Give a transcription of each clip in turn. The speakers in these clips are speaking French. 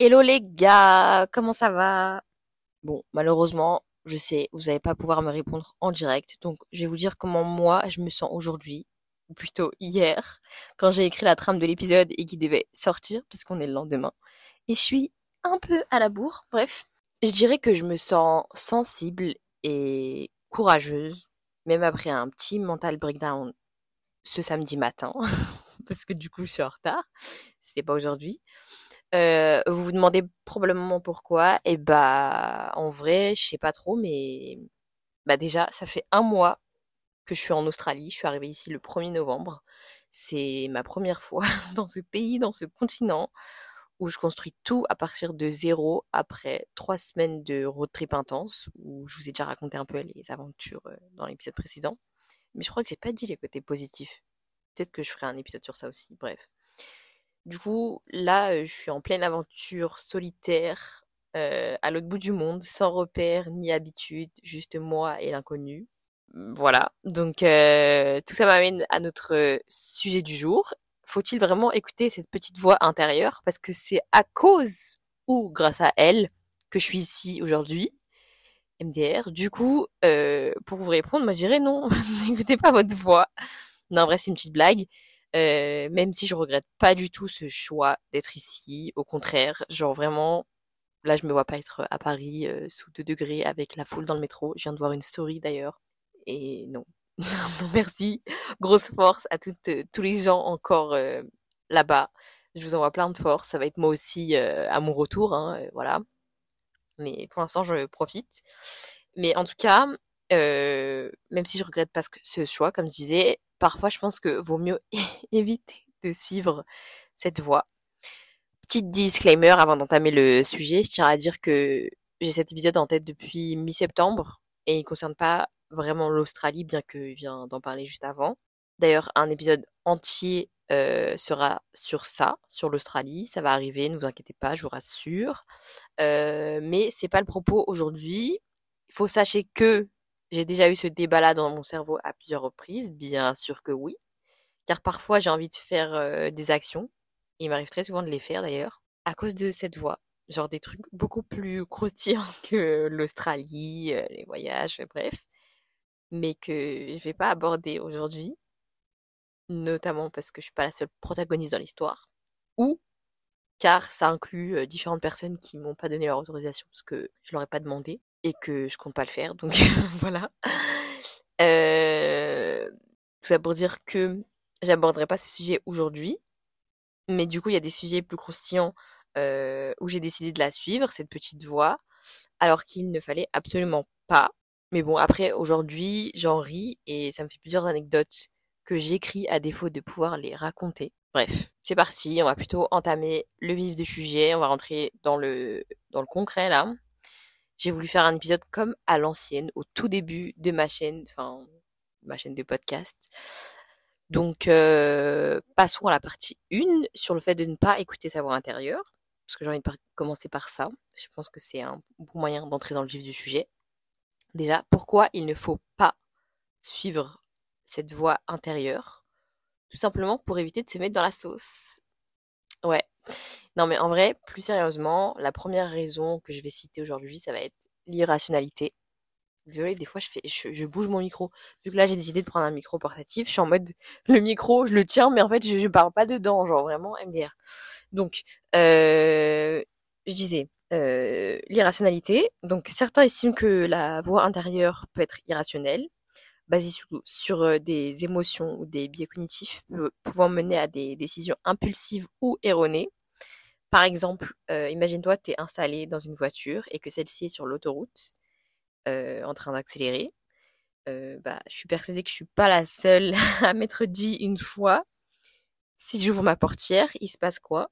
Hello les gars, comment ça va? Bon, malheureusement, je sais, vous n'allez pas pouvoir me répondre en direct, donc je vais vous dire comment moi je me sens aujourd'hui, ou plutôt hier, quand j'ai écrit la trame de l'épisode et qui devait sortir, puisqu'on est le lendemain. Et je suis un peu à la bourre, bref. Je dirais que je me sens sensible et courageuse, même après un petit mental breakdown ce samedi matin, parce que du coup je suis en retard, c'était pas aujourd'hui. Euh, vous vous demandez probablement pourquoi. Et bah, en vrai, je sais pas trop, mais bah déjà, ça fait un mois que je suis en Australie. Je suis arrivée ici le 1er novembre. C'est ma première fois dans ce pays, dans ce continent, où je construis tout à partir de zéro après trois semaines de road trip intense, où je vous ai déjà raconté un peu les aventures euh, dans l'épisode précédent. Mais je crois que j'ai pas dit les côtés positifs. Peut-être que je ferai un épisode sur ça aussi. Bref. Du coup, là, euh, je suis en pleine aventure solitaire, euh, à l'autre bout du monde, sans repère ni habitude, juste moi et l'inconnu. Voilà. Donc, euh, tout ça m'amène à notre sujet du jour. Faut-il vraiment écouter cette petite voix intérieure? Parce que c'est à cause ou grâce à elle que je suis ici aujourd'hui. MDR. Du coup, pour vous répondre, moi je dirais non, n'écoutez pas votre voix. Non, en vrai, c'est une petite blague. Euh, même si je regrette pas du tout ce choix d'être ici, au contraire, genre vraiment, là je me vois pas être à Paris euh, sous 2 degrés avec la foule dans le métro. Je viens de voir une story d'ailleurs. Et non. non, merci. Grosse force à toutes, euh, tous les gens encore là-bas. Je vous envoie plein de force. Ça va être moi aussi à mon retour, hein, voilà. Mais pour l'instant, je profite. Mais en tout cas, même si je regrette pas ce choix, comme je disais, parfois je pense que vaut mieux éviter de suivre cette voie. Petite disclaimer avant d'entamer le sujet, je tiens à dire que j'ai cet épisode en tête depuis mi-septembre et il concerne pas vraiment l'Australie, bien que je viens d'en parler juste avant. D'ailleurs, un épisode entier euh, sera sur ça, sur l'Australie. Ça va arriver, ne vous inquiétez pas, je vous rassure. Euh, mais c'est pas le propos aujourd'hui. Il faut sachez que j'ai déjà eu ce débat-là dans mon cerveau à plusieurs reprises, bien sûr que oui. Car parfois j'ai envie de faire euh, des actions, il m'arrive très souvent de les faire d'ailleurs, à cause de cette voix. Genre des trucs beaucoup plus croustillants que l'Australie, euh, les voyages, bref. Mais que je vais pas aborder aujourd'hui. Notamment parce que je suis pas la seule protagoniste dans l'histoire. Ou car ça inclut euh, différentes personnes qui m'ont pas donné leur autorisation parce que je leur ai pas demandé et que je compte pas le faire, donc voilà. Euh, tout ça pour dire que j'aborderai pas ce sujet aujourd'hui, mais du coup il y a des sujets plus croustillants euh, où j'ai décidé de la suivre, cette petite voix, alors qu'il ne fallait absolument pas. Mais bon, après aujourd'hui j'en ris et ça me fait plusieurs anecdotes que j'écris à défaut de pouvoir les raconter. Bref, c'est parti, on va plutôt entamer le vif du sujet, on va rentrer dans le dans le concret là j'ai voulu faire un épisode comme à l'ancienne, au tout début de ma chaîne, enfin ma chaîne de podcast. Donc euh, passons à la partie 1 sur le fait de ne pas écouter sa voix intérieure, parce que j'ai envie de commencer par ça. Je pense que c'est un bon moyen d'entrer dans le vif du sujet. Déjà, pourquoi il ne faut pas suivre cette voix intérieure? Tout simplement pour éviter de se mettre dans la sauce. Ouais, non, mais en vrai, plus sérieusement, la première raison que je vais citer aujourd'hui, ça va être l'irrationalité. Désolée, des fois je fais, je, bouge mon micro. Vu que là j'ai décidé de prendre un micro portatif, je suis en mode le micro, je le tiens, mais en fait je, je parle pas dedans, genre vraiment MDR. Donc, euh, je disais euh, l'irrationalité. Donc certains estiment que la voix intérieure peut être irrationnelle, basée sur, euh, des émotions ou des biais cognitifs pouvant mener à des décisions impulsives ou erronées. Par exemple, euh, imagine-toi, tu es installé dans une voiture et que celle-ci est sur l'autoroute euh, en train d'accélérer. Euh, bah, je suis persuadée que je suis pas la seule à m'être dit une fois, si j'ouvre ma portière, il se passe quoi?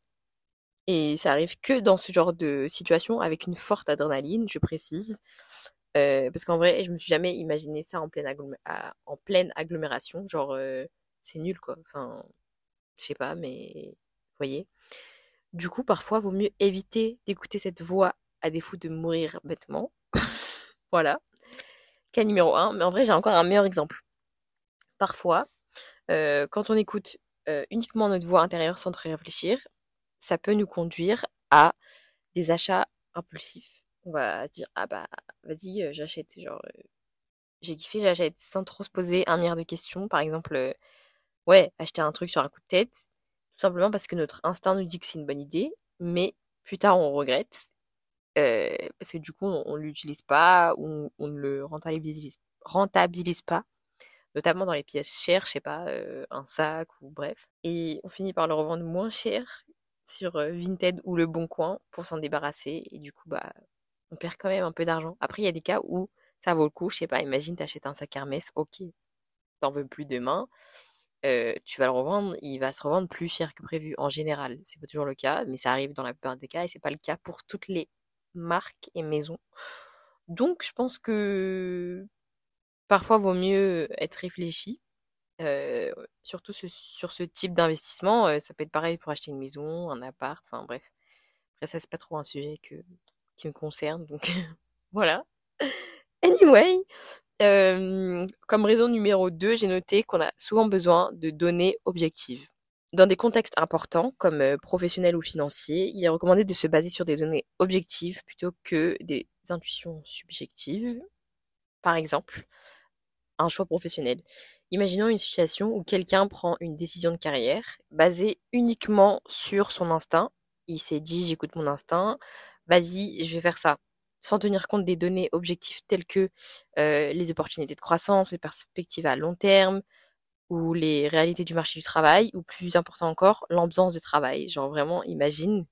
Et ça arrive que dans ce genre de situation avec une forte adrénaline, je précise. parce qu'en vrai, je me suis jamais imaginé ça en pleine, en pleine agglomération. Genre, c'est nul quoi. Enfin, je sais pas, mais vous voyez. Du coup, parfois, vaut mieux éviter d'écouter cette voix à défaut de mourir bêtement. voilà. Cas numéro 1. Mais en vrai, j'ai encore un meilleur exemple. Parfois, euh, quand on écoute euh, uniquement notre voix intérieure sans trop réfléchir, ça peut nous conduire à des achats impulsifs. On va dire, ah bah, vas-y, euh, j'achète. J'ai kiffé, j'achète sans trop se poser un milliard de questions. Par exemple, ouais, acheter un truc sur un coup de tête, tout simplement parce que notre instinct nous dit que c'est une bonne idée, mais plus tard on regrette. parce que du coup, on, ne l'utilise pas ou on ne le rentabilise, pas notamment dans les pièces chères, je sais pas, un sac ou bref. Et on finit par le revendre moins cher sur Vinted ou Le Bon Coin pour s'en débarrasser. Et du coup, bah, on perd quand même un peu d'argent. Après, il y a des cas où ça vaut le coup. Je sais pas, imagine, t'achètes un sac Hermès, ok, t'en veux plus demain. Euh, tu vas le revendre, il va se revendre plus cher que prévu en général. C'est pas toujours le cas, mais ça arrive dans la plupart des cas et c'est pas le cas pour toutes les marques et maisons. Donc, je pense que parfois vaut mieux être réfléchi. Euh, surtout sur ce type d'investissement, euh, ça peut être pareil pour acheter une maison, un appart, enfin bref. Après ça c'est pas trop un sujet que, qui me concerne, donc voilà. Anyway, euh, comme raison numéro 2, j'ai noté qu'on a souvent besoin de données objectives. Dans des contextes importants, comme professionnels ou financiers, il est recommandé de se baser sur des données objectives plutôt que des intuitions subjectives. Par exemple, un choix professionnel. Imaginons une situation où quelqu'un prend une décision de carrière basée uniquement sur son instinct. Il s'est dit j'écoute mon instinct, vas-y, je vais faire ça. Sans tenir compte des données objectives telles que euh, les opportunités de croissance, les perspectives à long terme, ou les réalités du marché du travail, ou plus important encore, l'ambiance de travail. Genre vraiment, imagine,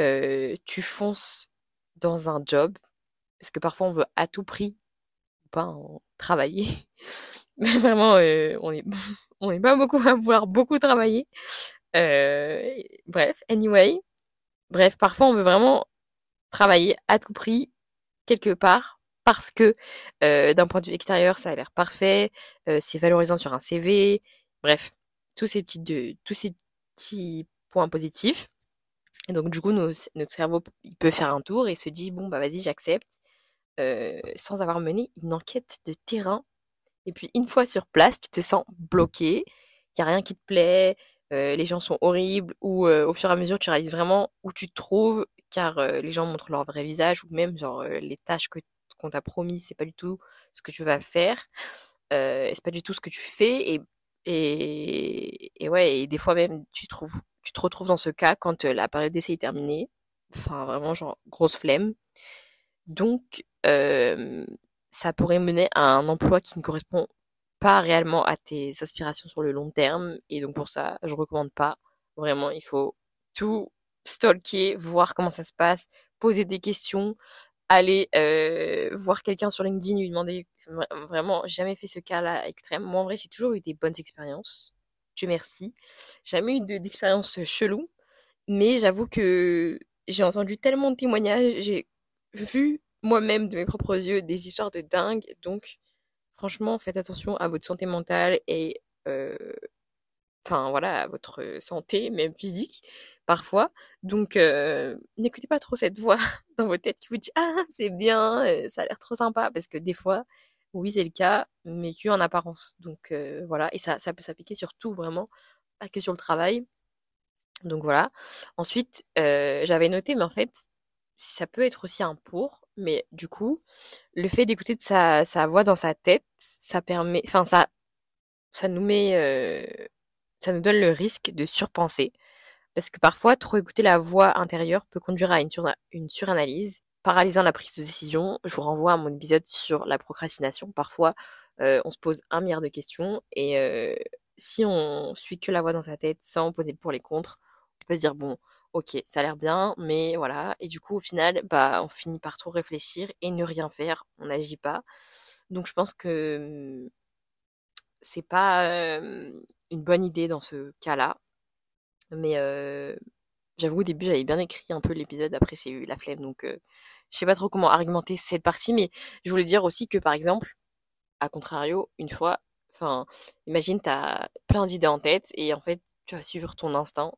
euh, tu fonces dans un job, parce que parfois on veut à tout prix pas en travailler. Mais vraiment, euh, on est on n'est pas beaucoup à vouloir beaucoup travailler. Bref, anyway. Bref, parfois on veut vraiment travailler à tout prix quelque part parce que euh, d'un point de vue extérieur, ça a l'air parfait, c'est valorisant sur un CV. Bref, tous ces petits de, tous ces petits points positifs. Et donc du coup, notre cerveau, il peut faire un tour et se dit bon bah vas-y, j'accepte. Euh, sans avoir mené une enquête de terrain. Et puis une fois sur place, tu te sens bloqué, il y a rien qui te plaît, euh, les gens sont horribles, ou euh, au fur et à mesure tu réalises vraiment où tu te trouves, car les gens montrent leur vrai visage, ou même genre les tâches que qu'on t'a promis, c'est pas du tout ce que tu vas faire, c'est pas du tout ce que tu fais, et et, et ouais, et des fois même tu trouves, tu te retrouves dans ce cas quand la période d'essai est terminée, enfin vraiment genre grosse flemme. Donc euh, ça pourrait mener à un emploi qui ne correspond pas réellement à tes aspirations sur le long terme. Et donc pour ça, je recommande pas. Vraiment, il faut tout stalker, voir comment ça se passe, poser des questions, aller euh, voir quelqu'un sur LinkedIn, lui demander vraiment, jamais fait ce cas-là extrême. Moi en vrai, j'ai toujours eu des bonnes expériences. Dieu merci. Jamais eu d'expérience chelou. Mais j'avoue que j'ai entendu tellement de témoignages, j'ai vu moi-même de mes propres yeux des histoires de dingue. Donc, franchement, faites attention à votre santé mentale et, euh, enfin voilà, votre santé, même physique, parfois. Donc, euh, n'écoutez pas trop cette voix dans votre tête qui vous dit ah c'est bien, euh, ça a l'air trop sympa, parce que des fois, oui c'est le cas, mais que en apparence. Donc voilà, et ça, ça peut s'appliquer sur tout vraiment, pas que sur le travail. Donc voilà. Ensuite, j'avais noté, mais en fait, ça peut être aussi un pour, mais du coup, le fait d'écouter sa, sa voix dans sa tête, ça permet, enfin ça, ça nous met, euh, ça nous donne le risque de surpenser, parce que parfois trop écouter la voix intérieure peut conduire à une, suranalyse, paralysant la prise de décision. Je vous renvoie à mon épisode sur la procrastination. Parfois, euh, on se pose un milliard de questions et euh, si on suit que la voix dans sa tête sans poser pour les contre, on peut se dire bon ok, ça a l'air bien, mais voilà. Et du coup, au final, bah, on finit par trop réfléchir et ne rien faire. On n'agit pas. Donc, je pense que mmh, c'est pas une bonne idée dans ce cas-là. Mais j'avoue, au début, j'avais bien écrit un peu l'épisode. Après, j'ai eu la flemme, donc je sais pas trop comment argumenter cette partie. Mais je voulais dire aussi que, par exemple, à contrario, une fois, enfin, imagine, t'as plein d'idées en tête et en fait, tu vas suivre ton instinct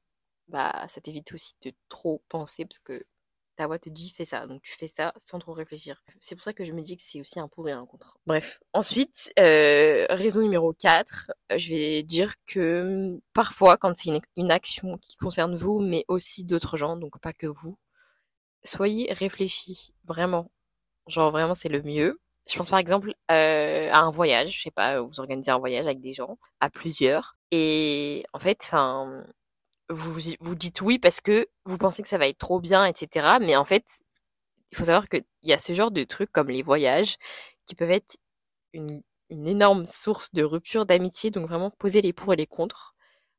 bah ça t'évite aussi de trop penser parce que ta voix te dit fais ça, donc tu fais ça sans trop réfléchir. C'est pour ça que je me dis que c'est aussi un pour et un contre. Bref, ensuite, euh, raison numéro 4, euh, je vais dire que hum, parfois quand c'est une, action qui concerne vous, mais aussi d'autres gens, donc pas que vous, soyez réfléchis, vraiment. Genre vraiment c'est le mieux. Je pense par exemple euh, à un voyage, je sais pas, vous organisez un voyage avec des gens, à plusieurs, et en fait, enfin, vous vous dites oui parce que vous pensez que ça va être trop bien, etc. Mais en fait, il faut savoir qu'il y a ce genre de trucs comme les voyages qui peuvent être une, une énorme source de rupture d'amitié. Donc vraiment poser les pour et les contre,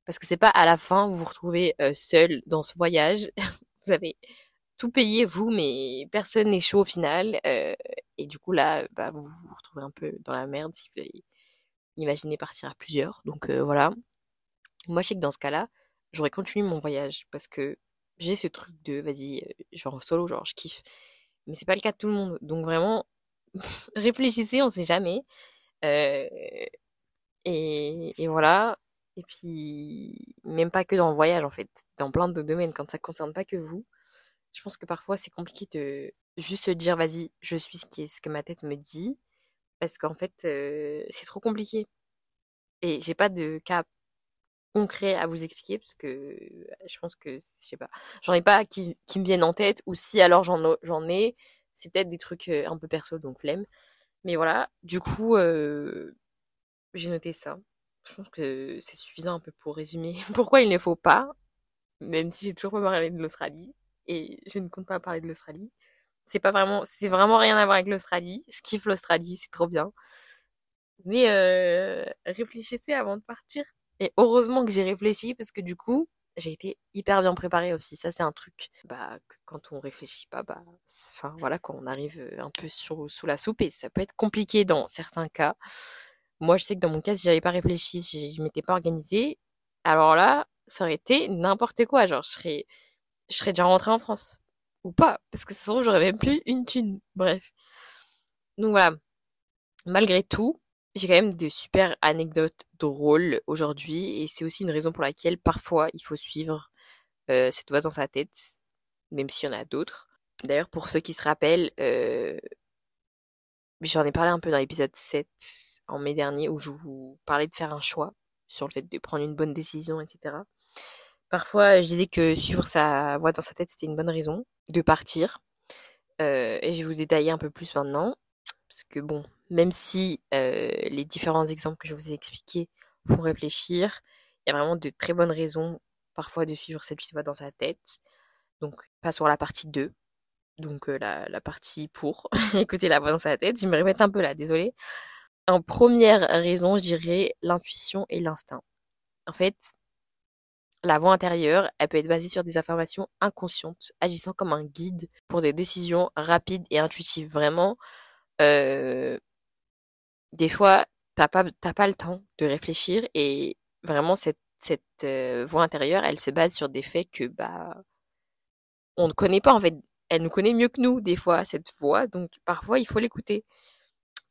parce que c'est pas à la fin vous vous retrouvez euh, seul dans ce voyage. vous avez tout payé vous, mais personne n'est chaud au final. Euh, et du coup là, bah, vous vous retrouvez un peu dans la merde si vous imaginez partir à plusieurs. Donc euh, voilà. Moi je sais que dans ce cas-là, j'aurais continué mon voyage parce que j'ai ce truc de vas-y, genre solo, genre je kiffe. Mais c'est pas le cas de tout le monde. Donc vraiment, réfléchissez, on sait jamais. Euh, et, voilà. Et puis, même pas que dans le voyage, en fait. Dans plein de domaines, quand ça concerne pas que vous. Je pense que parfois, c'est compliqué de juste se dire, vas-y, je suis ce que ma tête me dit. Parce qu'en fait, euh, c'est trop compliqué. Et j'ai pas de cas concret à vous expliquer parce que je pense que je sais pas j'en ai pas qui, qui me viennent en tête ou si alors j'en j'en ai. C'est peut-être des trucs euh, un peu perso donc flemme. Mais voilà du coup euh, j'ai noté ça. Je pense que c'est suffisant un peu pour résumer pourquoi il ne faut pas même si j'ai toujours pas parlé de l'Australie et je ne compte pas parler de l'Australie. C'est pas vraiment c'est vraiment rien à voir avec l'Australie. Je kiffe l'Australie c'est trop bien. Mais euh, réfléchissez avant de partir et heureusement que j'ai réfléchi parce que du coup, j'ai été hyper bien préparée aussi. Ça, c'est un truc, bah, quand on réfléchit pas, bah, enfin, voilà, quand on arrive euh, un peu sous, la soupe et ça peut être compliqué dans certains cas. Moi, je sais que dans mon cas, si j'avais pas réfléchi, si je m'étais pas organisée, alors là, ça aurait été n'importe quoi. Genre, je serais, je serais déjà rentrée en France. Ou pas. Parce que sinon, j'aurais même plus une thune. Bref. Donc voilà. Malgré tout, j'ai quand même de super anecdotes drôles aujourd'hui et c'est aussi une raison pour laquelle parfois il faut suivre euh, cette voix dans sa tête, même s'il y en a d'autres. D'ailleurs, pour ceux qui se rappellent, euh, j'en ai parlé un peu dans l'épisode 7 en mai dernier où je vous parlais de faire un choix sur le fait de prendre une bonne décision, etc. Parfois, je disais que suivre sa voix dans sa tête, c'était une bonne raison de partir. Euh, et je vous ai taillé un peu plus maintenant. Parce que bon, même si euh, les différents exemples que je vous ai expliqués font réfléchir, il y a vraiment de très bonnes raisons parfois de suivre cette voix dans sa tête. Donc, passons à la partie 2. Donc, euh, la, partie pour écouter la voix dans sa tête. Je me répète un peu là, désolé. En première raison, je dirais l'intuition et l'instinct. En fait, la voix intérieure, elle peut être basée sur des informations inconscientes, agissant comme un guide pour des décisions rapides et intuitives. Vraiment, euh, des fois, t'as pas, t'as pas le temps de réfléchir et vraiment cette, cette euh, voix intérieure, elle se base sur des faits que bah on ne connaît pas en fait. Elle nous connaît mieux que nous des fois cette voix, donc parfois il faut l'écouter.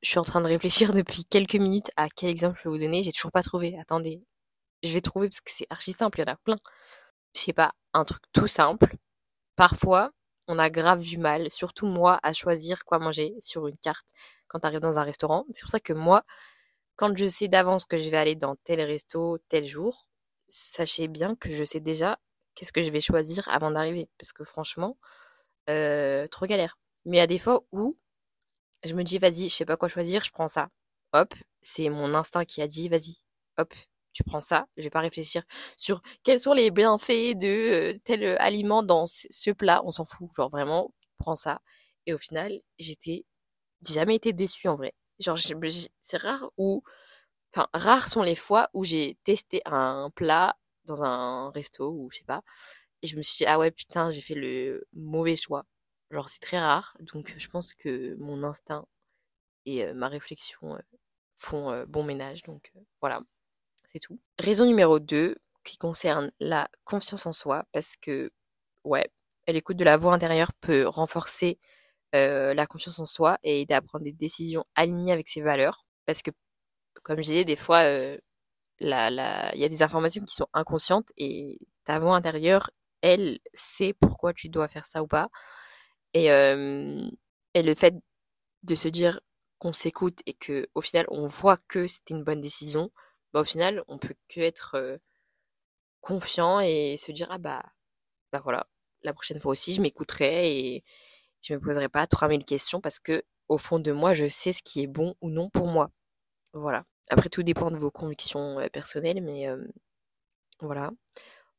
Je suis en train de réfléchir depuis quelques minutes à quel exemple je vais vous donner. J'ai toujours pas trouvé. Attendez, je vais trouver parce que c'est archi simple. Il y en a plein. Je sais pas, un truc tout simple. Parfois, on a grave du mal, surtout moi, à choisir quoi manger sur une carte quand tu arrives dans un restaurant. C'est pour ça que moi, quand je sais d'avance que je vais aller dans tel resto tel jour, sachez bien que je sais déjà qu'est-ce que je vais choisir avant d'arriver. Parce que franchement, euh, trop galère. Mais il y a des fois où je me dis, vas-y, je sais pas quoi choisir, je prends ça. Hop, c'est mon instinct qui a dit, vas-y, hop, tu prends ça. Je vais pas réfléchir sur quels sont les bienfaits de euh, tel aliment dans ce plat. On s'en fout. Genre vraiment, prends ça. Et au final, j'étais j'ai jamais été déçue en vrai. Genre, c'est rare où, enfin, rares sont les fois où j'ai testé un plat dans un resto ou je sais pas, et je me suis dit ah ouais putain j'ai fait le mauvais choix. Genre c'est très rare, donc je pense que mon instinct et euh, ma réflexion euh, font euh, bon ménage, donc voilà, c'est tout. Raison numéro 2 qui concerne la confiance en soi, parce que ouais, l'écoute de la voix intérieure peut renforcer euh, la confiance en soi et aider à prendre des décisions alignées avec ses valeurs. Parce que, comme je disais, des fois, euh, la, la, il y a des informations qui sont inconscientes et ta voix intérieure, elle sait pourquoi tu dois faire ça ou pas. Et, euh, et le fait de se dire qu'on s'écoute et que au final on voit que c'était une bonne décision, bah au final on peut que être confiant et se dire ah bah bah voilà la prochaine fois aussi, je m'écouterai et je me poserai pas 3000 questions parce que au fond de moi, je sais ce qui est bon ou non pour moi. Voilà. Après, tout dépend de vos convictions euh, personnelles, mais euh, voilà.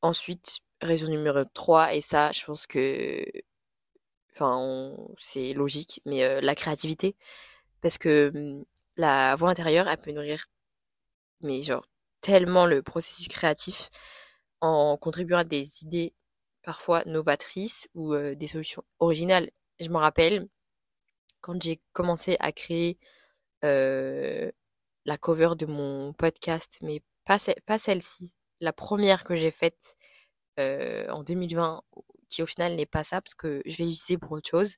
Ensuite, raison numéro 3, et ça, je pense que, enfin, c'est logique, mais euh, la créativité. Parce que hum, la voix intérieure, elle peut nourrir, mais genre, tellement le processus créatif en contribuant à des idées parfois novatrices ou des solutions originales. Je me rappelle, quand j'ai commencé à créer la cover de mon podcast, mais pas, celle-ci, la première que j'ai faite en 2020, qui au final n'est pas ça, parce que je vais l'utiliser pour autre chose,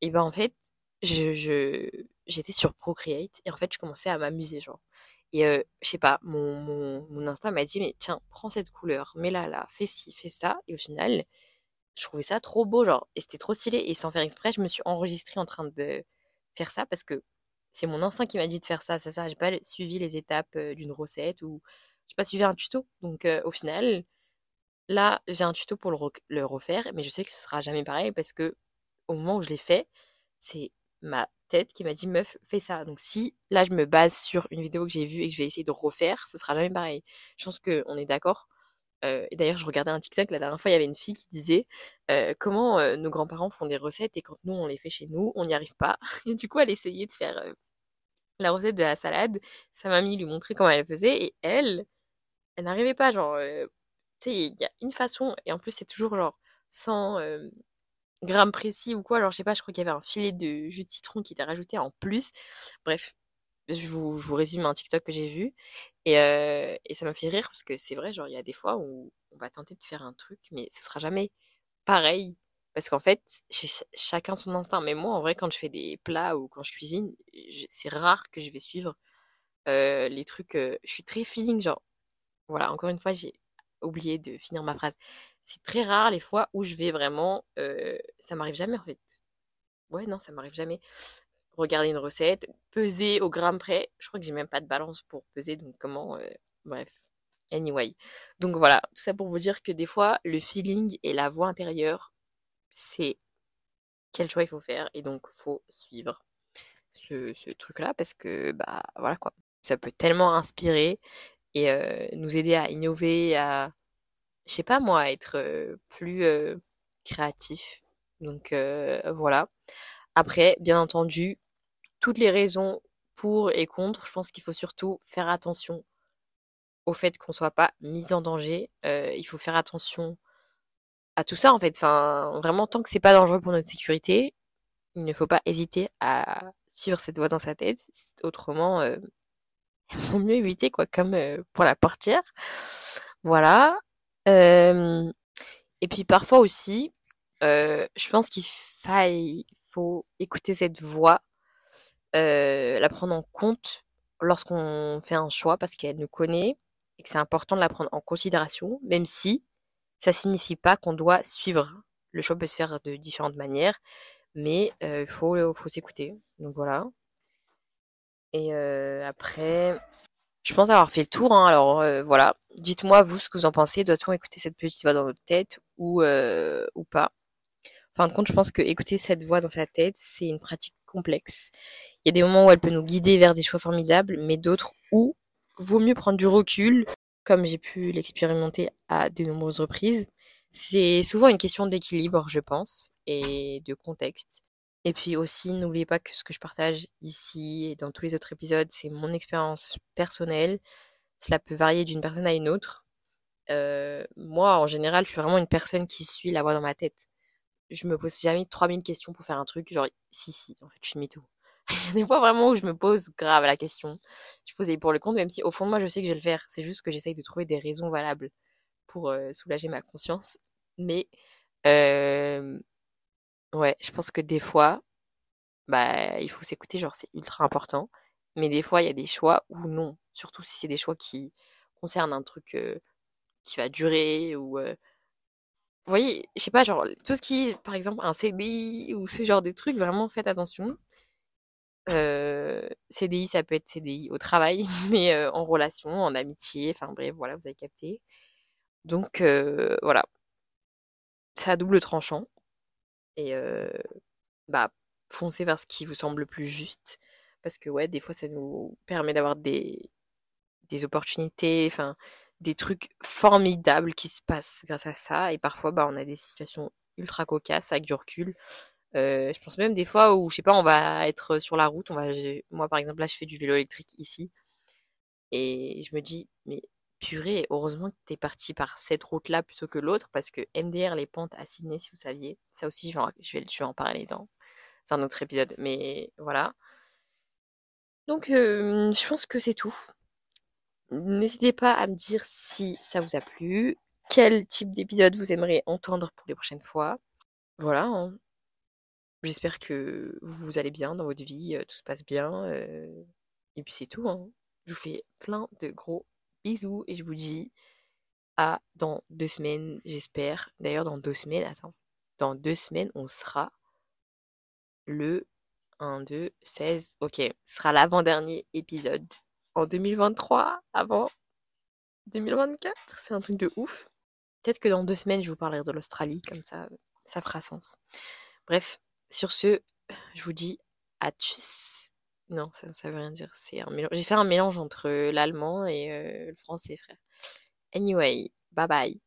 et ben en fait, j'étais sur Procreate, et en fait, je commençais à m'amuser, genre. Et euh, je sais pas, mon, mon, mon instinct m'a dit, mais tiens, prends cette couleur, mets-la là, fais ci, fais ça. Et au final, je trouvais ça trop beau, genre, et c'était trop stylé. Et sans faire exprès, je me suis enregistrée en train de faire ça parce que c'est mon instinct qui m'a dit de faire ça, c'est ça. J'ai pas suivi les étapes euh, d'une recette ou j'ai pas suivi un tuto. Donc euh, au final, là, j'ai un tuto pour le, le, refaire, mais je sais que ce sera jamais pareil parce que au moment où je l'ai fait, c'est ma tête qui m'a dit meuf fais ça donc si là je me base sur une vidéo que j'ai vue et que je vais essayer de refaire ce sera jamais pareil je pense que on est d'accord euh, et d'ailleurs je regardais un TikTok la dernière fois il y avait une fille qui disait euh, comment euh, nos grands-parents font des recettes et quand nous on les fait chez nous on n'y arrive pas et du coup elle essayait de faire la recette de la salade sa mamie lui montrait comment elle faisait et elle elle n'arrivait pas genre tu sais il y a une façon et en plus c'est toujours genre sans gramme précis ou quoi. Alors, je sais pas, je crois qu'il y avait un filet de jus de citron qui était rajouté en plus. Bref, je vous résume un TikTok que j'ai vu. Et, euh, et ça m'a fait rire parce que c'est vrai, genre, il y a des fois où on va tenter de faire un truc, mais ce sera jamais pareil. Parce qu'en fait, chacun son instinct. Mais moi, en vrai, quand je fais des plats ou quand je cuisine, c'est rare que je vais suivre euh, les trucs. Euh, je suis très feeling, genre. Voilà, encore une fois, j'ai oublié de finir ma phrase c'est très rare les fois où je vais vraiment. Ça m'arrive jamais en fait. Ouais, non, ça m'arrive jamais. Regarder une recette, peser au gramme près. Je crois que j'ai même pas de balance pour peser, donc comment. Euh, bref. Anyway. Donc voilà, tout ça pour vous dire que des fois, le feeling et la voix intérieure, c'est quel choix il faut faire et donc faut suivre ce, truc-là parce que, bah voilà quoi. Ça peut tellement inspirer et euh, nous aider à innover, à je sais pas moi, être plus créatif. Donc voilà. Après, bien entendu, toutes les raisons pour et contre, je pense qu'il faut surtout faire attention au fait qu'on soit pas mis en danger. il faut faire attention à tout ça en fait. Enfin, vraiment tant que c'est pas dangereux pour notre sécurité, il ne faut pas hésiter à suivre cette voie dans sa tête. Autrement, il vaut mieux éviter quoi, comme pour la portière. Voilà. Euh, et puis parfois aussi, euh, je pense qu'il faut écouter cette voix, euh, la prendre en compte lorsqu'on fait un choix parce qu'elle nous connaît et que c'est important de la prendre en considération, même si ça signifie pas qu'on doit suivre. Le choix peut se faire de différentes manières, mais il faut, faut s'écouter. Donc voilà. Et après, je pense avoir fait le tour. Hein. Alors euh, voilà, dites-moi vous ce que vous en pensez. Doit-on écouter cette petite voix dans notre tête ou euh, ou pas? En fin de compte, je pense que écouter cette voix dans sa tête, c'est une pratique complexe. Il y a des moments où elle peut nous guider vers des choix formidables, mais d'autres où vaut mieux prendre du recul, comme j'ai pu l'expérimenter à de nombreuses reprises. C'est souvent une question d'équilibre, je pense, et de contexte. Et puis aussi, n'oubliez pas que ce que je partage ici et dans tous les autres épisodes, c'est mon expérience personnelle. Cela peut varier d'une personne à une autre. Euh, moi, en général, je suis vraiment une personne qui suit la voix dans ma tête. Je me pose jamais 3000 questions pour faire un truc, genre, si, si, en fait, je suis mytho. Il y a des fois vraiment où je me pose grave la question. Je pose pour le compte, même si au fond de moi, je sais que je vais le faire. C'est juste que j'essaye de trouver des raisons valables pour euh, soulager ma conscience. Mais, euh, Ouais, je pense que des fois, bah, il faut s'écouter, genre c'est ultra important. Mais des fois, il y a des choix ou non. Surtout si c'est des choix qui concernent un truc euh, qui va durer ou... Euh, vous voyez, je sais pas, genre, tout ce qui est, par exemple, un CDI ou ce genre de truc, vraiment faites attention. Euh, CDI, ça peut être CDI au travail, mais euh, en relation, en amitié, enfin bref, voilà, vous avez capté. Donc, voilà. c'est à double tranchant. Et euh, bah, foncez vers ce qui vous semble le plus juste. Parce que ouais, des fois, ça nous permet d'avoir des, des opportunités, enfin, des trucs formidables qui se passent grâce à ça. Et parfois, bah, on a des situations ultra cocasses avec du recul. Euh, je pense même des fois où, je sais pas, on va être sur la route. On va, moi, par exemple, là, je fais du vélo électrique ici. Et je me dis, mais purée, heureusement que t'es parti par cette route-là plutôt que l'autre, parce que MDR, les pentes à Sydney, si vous saviez, ça aussi, je vais en, je vais, parler dans un autre épisode, mais voilà. Donc, euh, je pense que c'est tout. N'hésitez pas à me dire si ça vous a plu, quel type d'épisode vous aimeriez entendre pour les prochaines fois. Voilà. Hein. J'espère que vous allez bien dans votre vie, euh, tout se passe bien. Euh, et puis c'est tout. Hein. Je vous fais plein de gros bisous et je vous dis à dans deux semaines, j'espère. D'ailleurs, dans deux semaines, attends. Dans deux semaines, on sera le 1, 2, 16. Ok, ce sera l'avant-dernier épisode en 2023, avant 2024. C'est un truc de ouf. Peut-être que dans deux semaines, je vous parlerai de l'Australie, comme ça, ça fera sens. Bref, sur ce, je vous dis à tchuss. Non, ça, ça veut rien dire. C'est un mélange. J'ai fait un mélange entre l'allemand et euh, le français, frère. Anyway, bye bye.